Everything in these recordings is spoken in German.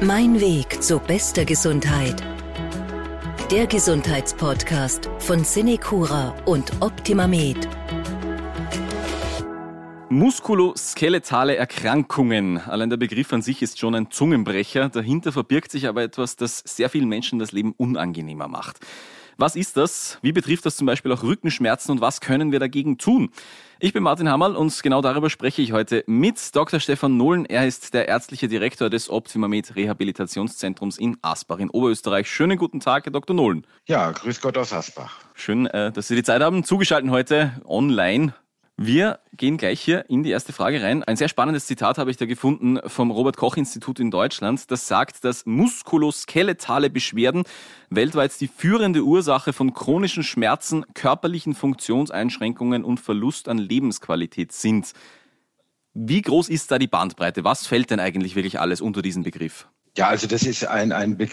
Mein Weg zu bester Gesundheit. Der Gesundheitspodcast von Cinecura und OptimaMed. Muskuloskeletale Erkrankungen. Allein der Begriff an sich ist schon ein Zungenbrecher. Dahinter verbirgt sich aber etwas, das sehr vielen Menschen das Leben unangenehmer macht. Was ist das? Wie betrifft das zum Beispiel auch Rückenschmerzen und was können wir dagegen tun? Ich bin Martin Hammerl und genau darüber spreche ich heute mit Dr. Stefan Nohlen. Er ist der ärztliche Direktor des Optimamed Rehabilitationszentrums in Asbach in Oberösterreich. Schönen guten Tag, Herr Dr. Nohlen. Ja, grüß Gott aus Asbach. Schön, äh, dass Sie die Zeit haben. Zugeschaltet heute online wir gehen gleich hier in die erste Frage rein. Ein sehr spannendes Zitat habe ich da gefunden vom Robert Koch Institut in Deutschland. Das sagt, dass muskuloskeletale Beschwerden weltweit die führende Ursache von chronischen Schmerzen, körperlichen Funktionseinschränkungen und Verlust an Lebensqualität sind. Wie groß ist da die Bandbreite? Was fällt denn eigentlich wirklich alles unter diesen Begriff? Ja, also das ist ein, ein Be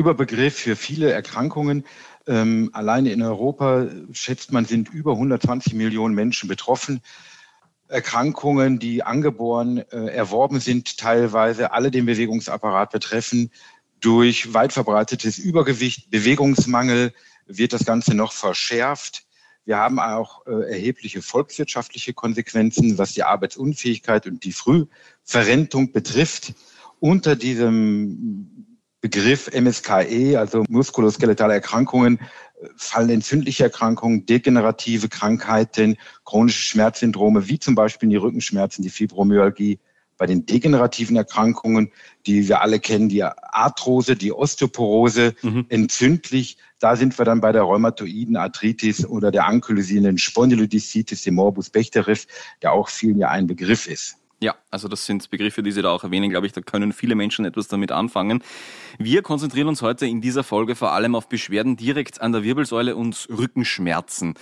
Überbegriff für viele Erkrankungen. Ähm, alleine in Europa schätzt man, sind über 120 Millionen Menschen betroffen. Erkrankungen, die angeboren, äh, erworben sind, teilweise alle den Bewegungsapparat betreffen. Durch weit verbreitetes Übergewicht, Bewegungsmangel wird das Ganze noch verschärft. Wir haben auch äh, erhebliche volkswirtschaftliche Konsequenzen, was die Arbeitsunfähigkeit und die Frühverrentung betrifft. Unter diesem Begriff MSKE, also muskuloskeletale Erkrankungen, fallen entzündliche Erkrankungen, degenerative Krankheiten, chronische Schmerzsyndrome, wie zum Beispiel die Rückenschmerzen, die Fibromyalgie. Bei den degenerativen Erkrankungen, die wir alle kennen, die Arthrose, die Osteoporose, mhm. entzündlich, da sind wir dann bei der rheumatoiden Arthritis oder der ankylosierenden Spondylodiszitis, dem Morbus Bechterew, der auch vielen ja ein Begriff ist. Ja, also das sind Begriffe, die Sie da auch erwähnen, glaube ich, da können viele Menschen etwas damit anfangen. Wir konzentrieren uns heute in dieser Folge vor allem auf Beschwerden direkt an der Wirbelsäule und Rückenschmerzen.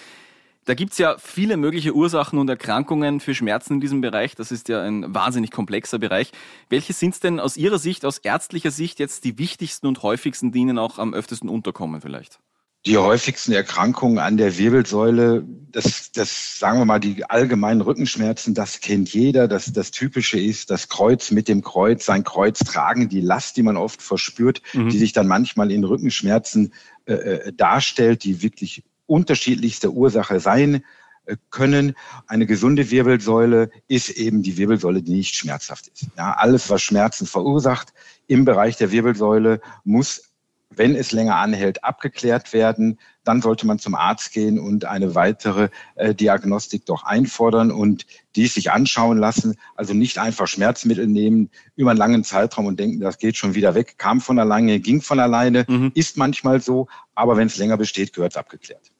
Da gibt's ja viele mögliche Ursachen und Erkrankungen für Schmerzen in diesem Bereich. Das ist ja ein wahnsinnig komplexer Bereich. Welche sind denn aus Ihrer Sicht, aus ärztlicher Sicht jetzt die wichtigsten und häufigsten, die Ihnen auch am öftesten unterkommen vielleicht? Die häufigsten Erkrankungen an der Wirbelsäule, das, das sagen wir mal, die allgemeinen Rückenschmerzen, das kennt jeder. Das, das Typische ist das Kreuz mit dem Kreuz, sein Kreuz tragen, die Last, die man oft verspürt, mhm. die sich dann manchmal in Rückenschmerzen äh, äh, darstellt, die wirklich unterschiedlichste Ursache sein äh, können. Eine gesunde Wirbelsäule ist eben die Wirbelsäule, die nicht schmerzhaft ist. Ja, alles, was Schmerzen verursacht im Bereich der Wirbelsäule, muss wenn es länger anhält, abgeklärt werden. Dann sollte man zum Arzt gehen und eine weitere äh, Diagnostik doch einfordern und dies sich anschauen lassen. Also nicht einfach Schmerzmittel nehmen über einen langen Zeitraum und denken, das geht schon wieder weg, kam von alleine, ging von alleine, mhm. ist manchmal so. Aber wenn es länger besteht, gehört es abgeklärt.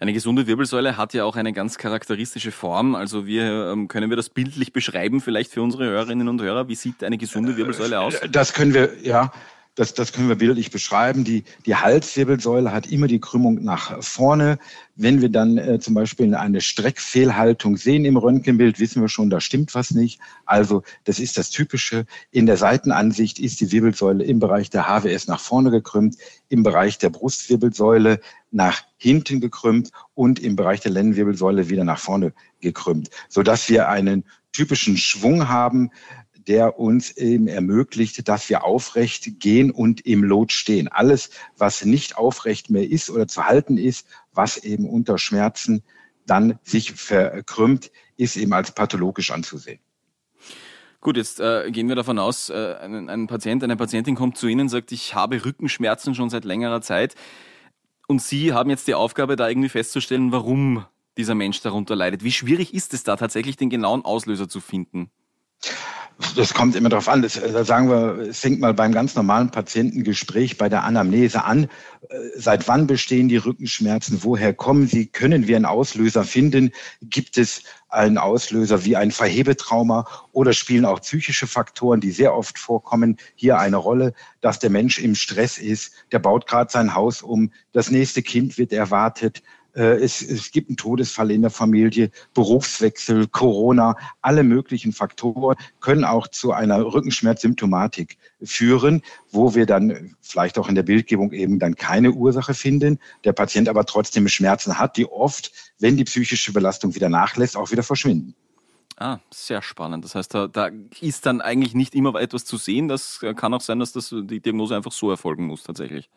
Eine gesunde Wirbelsäule hat ja auch eine ganz charakteristische Form. Also wir ähm, können wir das bildlich beschreiben, vielleicht für unsere Hörerinnen und Hörer. Wie sieht eine gesunde Wirbelsäule aus? Das können wir, ja. Das, das können wir bildlich beschreiben. Die, die Halswirbelsäule hat immer die Krümmung nach vorne. Wenn wir dann äh, zum Beispiel eine Streckfehlhaltung sehen im Röntgenbild, wissen wir schon, da stimmt was nicht. Also das ist das Typische. In der Seitenansicht ist die Wirbelsäule im Bereich der HWS nach vorne gekrümmt, im Bereich der Brustwirbelsäule nach hinten gekrümmt und im Bereich der Lendenwirbelsäule wieder nach vorne gekrümmt, sodass wir einen typischen Schwung haben, der uns eben ermöglicht, dass wir aufrecht gehen und im Lot stehen. Alles, was nicht aufrecht mehr ist oder zu halten ist, was eben unter Schmerzen dann sich verkrümmt, ist eben als pathologisch anzusehen. Gut, jetzt äh, gehen wir davon aus, äh, ein, ein Patient, eine Patientin kommt zu Ihnen und sagt, ich habe Rückenschmerzen schon seit längerer Zeit. Und Sie haben jetzt die Aufgabe, da irgendwie festzustellen, warum dieser Mensch darunter leidet. Wie schwierig ist es da tatsächlich, den genauen Auslöser zu finden? Das kommt immer darauf an. Das, da sagen wir, es fängt mal beim ganz normalen Patientengespräch bei der Anamnese an. Äh, seit wann bestehen die Rückenschmerzen? Woher kommen sie? Können wir einen Auslöser finden? Gibt es einen Auslöser wie ein Verhebetrauma oder spielen auch psychische Faktoren, die sehr oft vorkommen, hier eine Rolle, dass der Mensch im Stress ist, der baut gerade sein Haus um, das nächste Kind wird erwartet, äh, es, es gibt einen Todesfall in der Familie, Berufswechsel, Corona, alle möglichen Faktoren können auch zu einer Rückenschmerzsymptomatik führen, wo wir dann vielleicht auch in der Bildgebung eben dann keine Ursache finden, der Patient aber trotzdem Schmerzen hat, die oft, wenn die psychische Belastung wieder nachlässt, auch wieder verschwinden. Ah, sehr spannend. Das heißt, da, da ist dann eigentlich nicht immer etwas zu sehen. Das kann auch sein, dass das, die Diagnose einfach so erfolgen muss tatsächlich.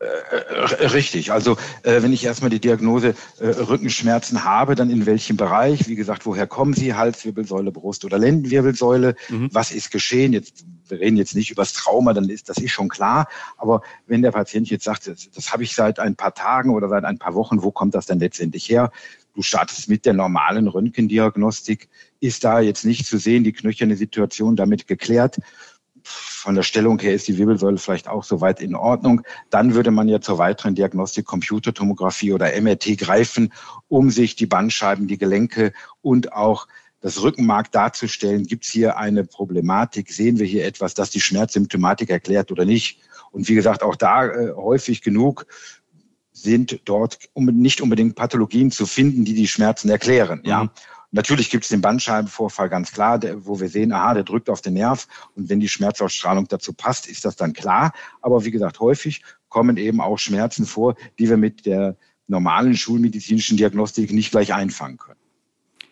Äh, richtig. Also äh, wenn ich erstmal die Diagnose äh, Rückenschmerzen habe, dann in welchem Bereich? Wie gesagt, woher kommen sie? Halswirbelsäule, Brust oder Lendenwirbelsäule? Mhm. Was ist geschehen? Jetzt wir reden jetzt nicht über das Trauma, dann ist das ist schon klar. Aber wenn der Patient jetzt sagt, das, das habe ich seit ein paar Tagen oder seit ein paar Wochen, wo kommt das denn letztendlich her? Du startest mit der normalen Röntgendiagnostik, ist da jetzt nicht zu sehen, die knöcherne Situation damit geklärt von der Stellung her ist die Wirbelsäule vielleicht auch soweit in Ordnung. Dann würde man ja zur weiteren Diagnostik Computertomographie oder MRT greifen, um sich die Bandscheiben, die Gelenke und auch das Rückenmark darzustellen. Gibt es hier eine Problematik? Sehen wir hier etwas, das die Schmerzsymptomatik erklärt oder nicht? Und wie gesagt, auch da äh, häufig genug sind dort nicht unbedingt Pathologien zu finden, die die Schmerzen erklären. Ja. Mhm. Natürlich gibt es den Bandscheibenvorfall ganz klar, der, wo wir sehen, aha, der drückt auf den Nerv und wenn die Schmerzausstrahlung dazu passt, ist das dann klar. Aber wie gesagt, häufig kommen eben auch Schmerzen vor, die wir mit der normalen schulmedizinischen Diagnostik nicht gleich einfangen können.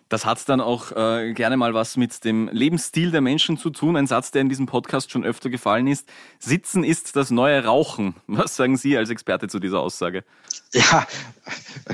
Das hat dann auch äh, gerne mal was mit dem Lebensstil der Menschen zu tun. Ein Satz, der in diesem Podcast schon öfter gefallen ist. Sitzen ist das neue Rauchen. Was sagen Sie als Experte zu dieser Aussage? Ja,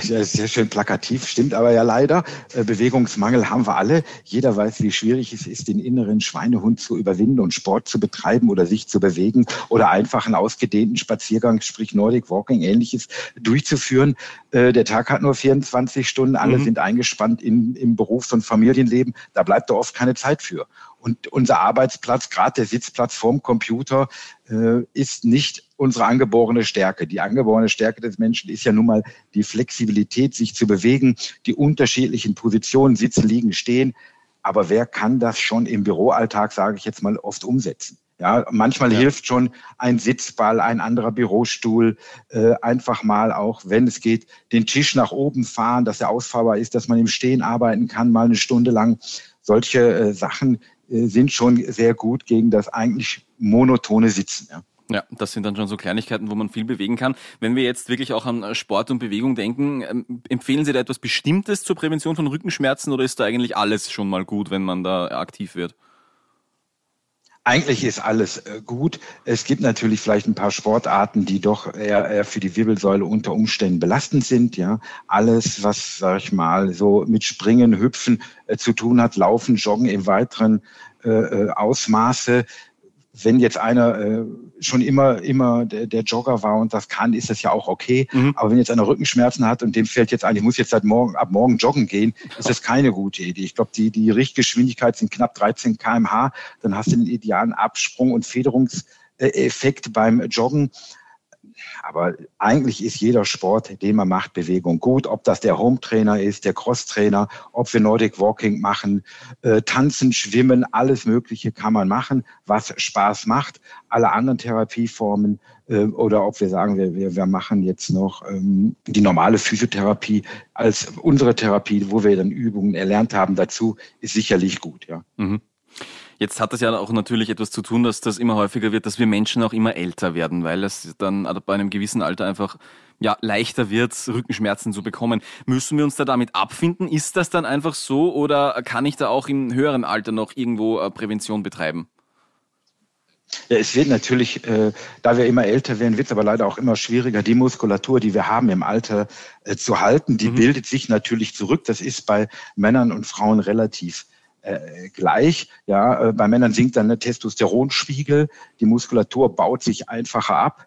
sehr schön plakativ, stimmt aber ja leider. Äh, Bewegungsmangel haben wir alle. Jeder weiß, wie schwierig es ist, den inneren Schweinehund zu überwinden und Sport zu betreiben oder sich zu bewegen oder einfach einen ausgedehnten Spaziergang, sprich Nordic Walking, ähnliches durchzuführen. Äh, der Tag hat nur 24 Stunden, alle mhm. sind eingespannt in, im Berufs- und Familienleben. Da bleibt da oft keine Zeit für. Und unser Arbeitsplatz, gerade der Sitzplatz vorm Computer, äh, ist nicht unsere angeborene Stärke. Die angeborene Stärke des Menschen ist ja nun mal die Flexibilität, sich zu bewegen, die unterschiedlichen Positionen, sitzen, liegen, stehen. Aber wer kann das schon im Büroalltag, sage ich jetzt mal, oft umsetzen? Ja, manchmal ja. hilft schon ein Sitzball, ein anderer Bürostuhl, äh, einfach mal auch, wenn es geht, den Tisch nach oben fahren, dass er ausfahrbar ist, dass man im Stehen arbeiten kann, mal eine Stunde lang. Solche äh, Sachen äh, sind schon sehr gut gegen das eigentlich monotone Sitzen. Ja. Ja, das sind dann schon so Kleinigkeiten, wo man viel bewegen kann. Wenn wir jetzt wirklich auch an Sport und Bewegung denken, ähm, empfehlen Sie da etwas Bestimmtes zur Prävention von Rückenschmerzen oder ist da eigentlich alles schon mal gut, wenn man da aktiv wird? Eigentlich ist alles äh, gut. Es gibt natürlich vielleicht ein paar Sportarten, die doch eher, eher für die Wirbelsäule unter Umständen belastend sind. Ja, alles, was sag ich mal so mit Springen, Hüpfen äh, zu tun hat, Laufen, Joggen im weiteren äh, äh Ausmaße, wenn jetzt einer äh, schon immer immer der, der, Jogger war und das kann, ist das ja auch okay. Mhm. Aber wenn jetzt einer Rückenschmerzen hat und dem fällt jetzt ein, ich muss jetzt seit morgen ab morgen joggen gehen, ist das keine gute Idee. Ich glaube, die die Richtgeschwindigkeit sind knapp 13 km/h. Dann hast du den idealen Absprung und Federungseffekt beim Joggen. Aber eigentlich ist jeder Sport, den man macht, Bewegung gut. Ob das der Home-Trainer ist, der Cross-Trainer, ob wir Nordic Walking machen, äh, Tanzen, Schwimmen, alles Mögliche kann man machen, was Spaß macht. Alle anderen Therapieformen äh, oder ob wir sagen, wir, wir, wir machen jetzt noch ähm, die normale Physiotherapie als unsere Therapie, wo wir dann Übungen erlernt haben dazu, ist sicherlich gut. Ja. Mhm. Jetzt hat das ja auch natürlich etwas zu tun, dass das immer häufiger wird, dass wir Menschen auch immer älter werden, weil es dann bei einem gewissen Alter einfach ja, leichter wird, Rückenschmerzen zu bekommen. Müssen wir uns da damit abfinden? Ist das dann einfach so oder kann ich da auch im höheren Alter noch irgendwo äh, Prävention betreiben? Ja, es wird natürlich, äh, da wir immer älter werden, wird es aber leider auch immer schwieriger, die Muskulatur, die wir haben im Alter äh, zu halten. Die mhm. bildet sich natürlich zurück. Das ist bei Männern und Frauen relativ äh, gleich. Ja, äh, bei Männern sinkt dann der Testosteronspiegel, die Muskulatur baut sich einfacher ab,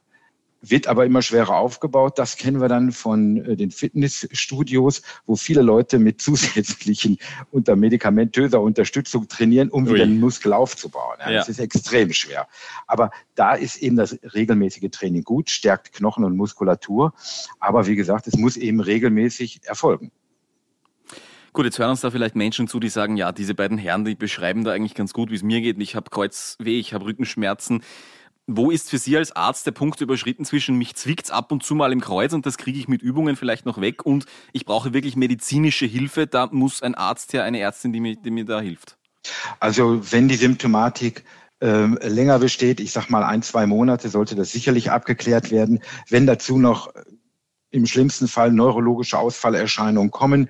wird aber immer schwerer aufgebaut. Das kennen wir dann von äh, den Fitnessstudios, wo viele Leute mit zusätzlichen unter medikamentöser Unterstützung trainieren, um wieder einen Muskel aufzubauen. Ja, ja. Das ist extrem schwer. Aber da ist eben das regelmäßige Training gut, stärkt Knochen und Muskulatur. Aber wie gesagt, es muss eben regelmäßig erfolgen. Gut, jetzt hören uns da vielleicht Menschen zu, die sagen, ja, diese beiden Herren, die beschreiben da eigentlich ganz gut, wie es mir geht. Ich habe Kreuzweh, ich habe Rückenschmerzen. Wo ist für Sie als Arzt der Punkt überschritten zwischen mich zwickt's ab und zu mal im Kreuz und das kriege ich mit Übungen vielleicht noch weg und ich brauche wirklich medizinische Hilfe? Da muss ein Arzt her, eine Ärztin, die mir, die mir da hilft. Also wenn die Symptomatik äh, länger besteht, ich sag mal ein, zwei Monate, sollte das sicherlich abgeklärt werden. Wenn dazu noch im schlimmsten Fall neurologische Ausfallerscheinungen kommen,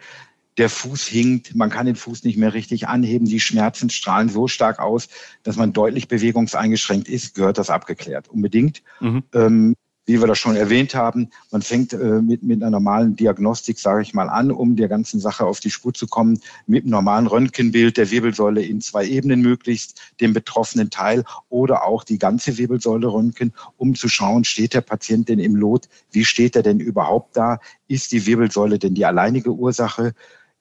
der Fuß hinkt, man kann den Fuß nicht mehr richtig anheben, die Schmerzen strahlen so stark aus, dass man deutlich bewegungseingeschränkt ist, gehört das abgeklärt. Unbedingt. Mhm. Ähm, wie wir das schon erwähnt haben, man fängt äh, mit, mit einer normalen Diagnostik, sage ich mal, an, um der ganzen Sache auf die Spur zu kommen, mit einem normalen Röntgenbild der Wirbelsäule in zwei Ebenen möglichst, den betroffenen Teil oder auch die ganze Wirbelsäule röntgen, um zu schauen, steht der Patient denn im Lot, wie steht er denn überhaupt da, ist die Wirbelsäule denn die alleinige Ursache,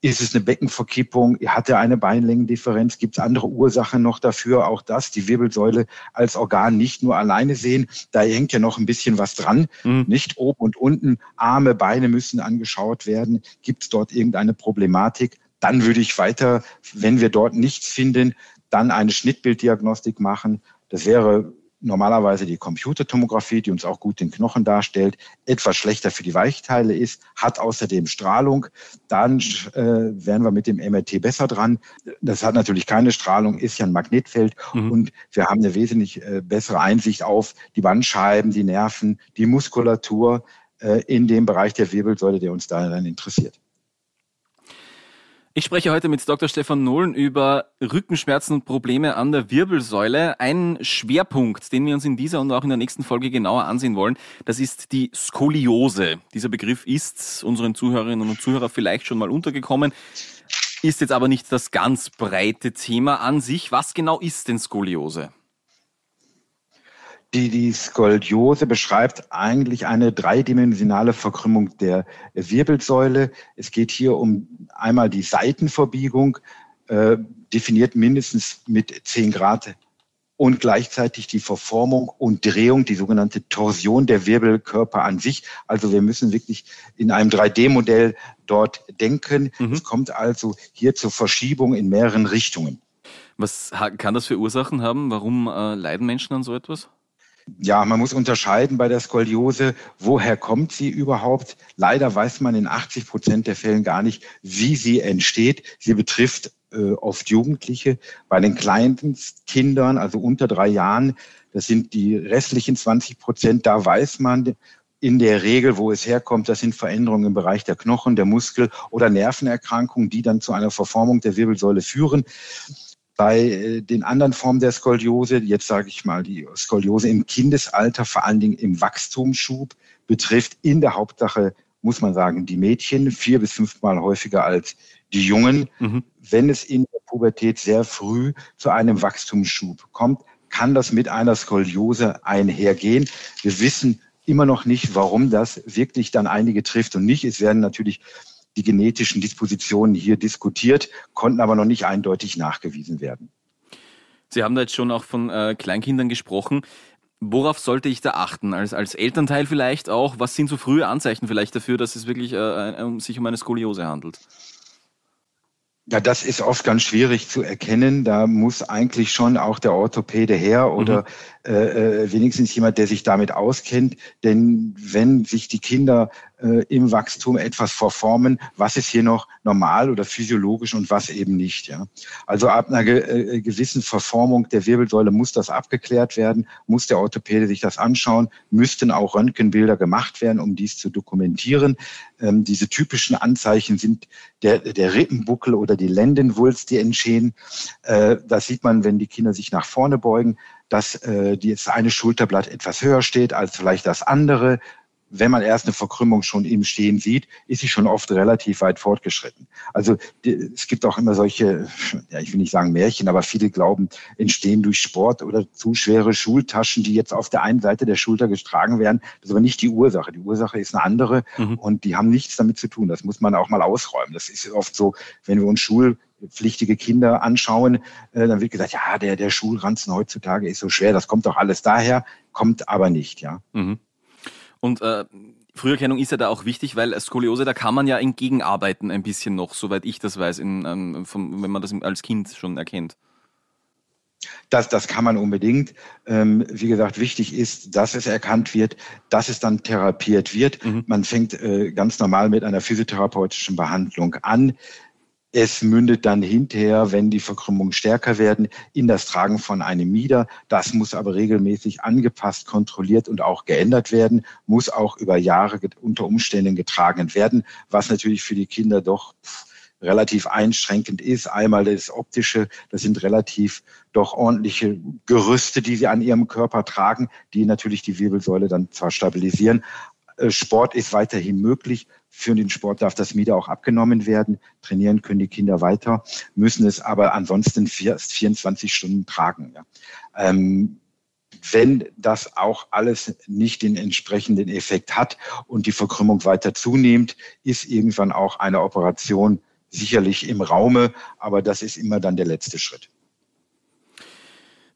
ist es eine Beckenverkippung? Hat er eine Beinlängendifferenz? Gibt es andere Ursachen noch dafür? Auch das, die Wirbelsäule als Organ nicht nur alleine sehen. Da hängt ja noch ein bisschen was dran. Mhm. Nicht oben und unten. Arme, Beine müssen angeschaut werden. Gibt es dort irgendeine Problematik? Dann würde ich weiter, wenn wir dort nichts finden, dann eine Schnittbilddiagnostik machen. Das wäre normalerweise die Computertomographie, die uns auch gut den Knochen darstellt, etwas schlechter für die Weichteile ist, hat außerdem Strahlung, dann äh, wären wir mit dem MRT besser dran. Das hat natürlich keine Strahlung, ist ja ein Magnetfeld mhm. und wir haben eine wesentlich äh, bessere Einsicht auf die Bandscheiben, die Nerven, die Muskulatur äh, in dem Bereich der Wirbelsäule, der uns da dann interessiert. Ich spreche heute mit Dr. Stefan Nohlen über Rückenschmerzen und Probleme an der Wirbelsäule. Ein Schwerpunkt, den wir uns in dieser und auch in der nächsten Folge genauer ansehen wollen, das ist die Skoliose. Dieser Begriff ist unseren Zuhörerinnen und Zuhörern vielleicht schon mal untergekommen, ist jetzt aber nicht das ganz breite Thema an sich. Was genau ist denn Skoliose? Die, die Skoliose beschreibt eigentlich eine dreidimensionale Verkrümmung der Wirbelsäule. Es geht hier um einmal die Seitenverbiegung, äh, definiert mindestens mit 10 Grad und gleichzeitig die Verformung und Drehung, die sogenannte Torsion der Wirbelkörper an sich. Also wir müssen wirklich in einem 3D-Modell dort denken. Mhm. Es kommt also hier zur Verschiebung in mehreren Richtungen. Was kann das für Ursachen haben? Warum äh, leiden Menschen an so etwas? Ja, man muss unterscheiden bei der Skoliose, woher kommt sie überhaupt? Leider weiß man in 80 Prozent der Fällen gar nicht, wie sie entsteht. Sie betrifft äh, oft Jugendliche. Bei den kleinen Kindern, also unter drei Jahren, das sind die restlichen 20 Prozent, da weiß man in der Regel, wo es herkommt, das sind Veränderungen im Bereich der Knochen, der Muskel oder Nervenerkrankungen, die dann zu einer Verformung der Wirbelsäule führen. Bei äh, den anderen Formen der Skoliose, jetzt sage ich mal die Skoliose im Kindesalter, vor allen Dingen im Wachstumsschub, betrifft in der Hauptsache, muss man sagen, die Mädchen vier bis fünfmal häufiger als die Jungen. Mhm. Wenn es in der Pubertät sehr früh zu einem Wachstumsschub kommt, kann das mit einer Skoliose einhergehen. Wir wissen immer noch nicht, warum das wirklich dann einige trifft und nicht. Es werden natürlich die genetischen Dispositionen hier diskutiert, konnten aber noch nicht eindeutig nachgewiesen werden. Sie haben da jetzt schon auch von äh, Kleinkindern gesprochen. Worauf sollte ich da achten? Als, als Elternteil vielleicht auch? Was sind so frühe Anzeichen vielleicht dafür, dass es wirklich äh, um, sich um eine Skoliose handelt? Ja, das ist oft ganz schwierig zu erkennen. Da muss eigentlich schon auch der Orthopäde her oder mhm. Äh, äh, wenigstens jemand, der sich damit auskennt. Denn wenn sich die Kinder äh, im Wachstum etwas verformen, was ist hier noch normal oder physiologisch und was eben nicht. Ja? Also ab einer ge äh, gewissen Verformung der Wirbelsäule muss das abgeklärt werden, muss der Orthopäde sich das anschauen, müssten auch Röntgenbilder gemacht werden, um dies zu dokumentieren. Ähm, diese typischen Anzeichen sind der, der Rippenbuckel oder die Lendenwulst, die entstehen. Äh, das sieht man, wenn die Kinder sich nach vorne beugen dass äh, das eine Schulterblatt etwas höher steht als vielleicht das andere. Wenn man erst eine Verkrümmung schon im Stehen sieht, ist sie schon oft relativ weit fortgeschritten. Also es gibt auch immer solche, ja, ich will nicht sagen Märchen, aber viele glauben, entstehen durch Sport oder zu schwere Schultaschen, die jetzt auf der einen Seite der Schulter getragen werden. Das ist aber nicht die Ursache. Die Ursache ist eine andere mhm. und die haben nichts damit zu tun. Das muss man auch mal ausräumen. Das ist oft so, wenn wir uns Schul pflichtige Kinder anschauen, äh, dann wird gesagt, ja, der, der Schulranzen heutzutage ist so schwer, das kommt doch alles daher, kommt aber nicht, ja. Mhm. Und äh, Früherkennung ist ja da auch wichtig, weil Skoliose, da kann man ja entgegenarbeiten ein bisschen noch, soweit ich das weiß, in, ähm, vom, wenn man das als Kind schon erkennt. Das, das kann man unbedingt. Ähm, wie gesagt, wichtig ist, dass es erkannt wird, dass es dann therapiert wird. Mhm. Man fängt äh, ganz normal mit einer physiotherapeutischen Behandlung an. Es mündet dann hinterher, wenn die Verkrümmungen stärker werden, in das Tragen von einem Mieder. Das muss aber regelmäßig angepasst, kontrolliert und auch geändert werden, muss auch über Jahre unter Umständen getragen werden, was natürlich für die Kinder doch relativ einschränkend ist. Einmal das optische, das sind relativ doch ordentliche Gerüste, die sie an ihrem Körper tragen, die natürlich die Wirbelsäule dann zwar stabilisieren. Äh, Sport ist weiterhin möglich. Für den Sport darf das Mieder auch abgenommen werden. Trainieren können die Kinder weiter, müssen es aber ansonsten 24 Stunden tragen. Ja. Ähm, wenn das auch alles nicht den entsprechenden Effekt hat und die Verkrümmung weiter zunimmt, ist irgendwann auch eine Operation sicherlich im Raume, aber das ist immer dann der letzte Schritt.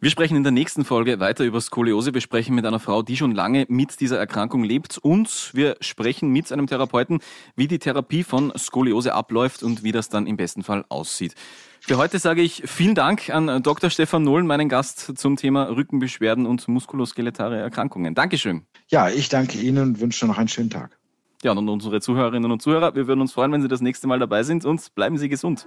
Wir sprechen in der nächsten Folge weiter über Skoliose. Wir sprechen mit einer Frau, die schon lange mit dieser Erkrankung lebt. Und wir sprechen mit einem Therapeuten, wie die Therapie von Skoliose abläuft und wie das dann im besten Fall aussieht. Für heute sage ich vielen Dank an Dr. Stefan Nohlen, meinen Gast zum Thema Rückenbeschwerden und muskuloskeletare Erkrankungen. Dankeschön. Ja, ich danke Ihnen und wünsche noch einen schönen Tag. Ja, und unsere Zuhörerinnen und Zuhörer, wir würden uns freuen, wenn Sie das nächste Mal dabei sind und bleiben Sie gesund.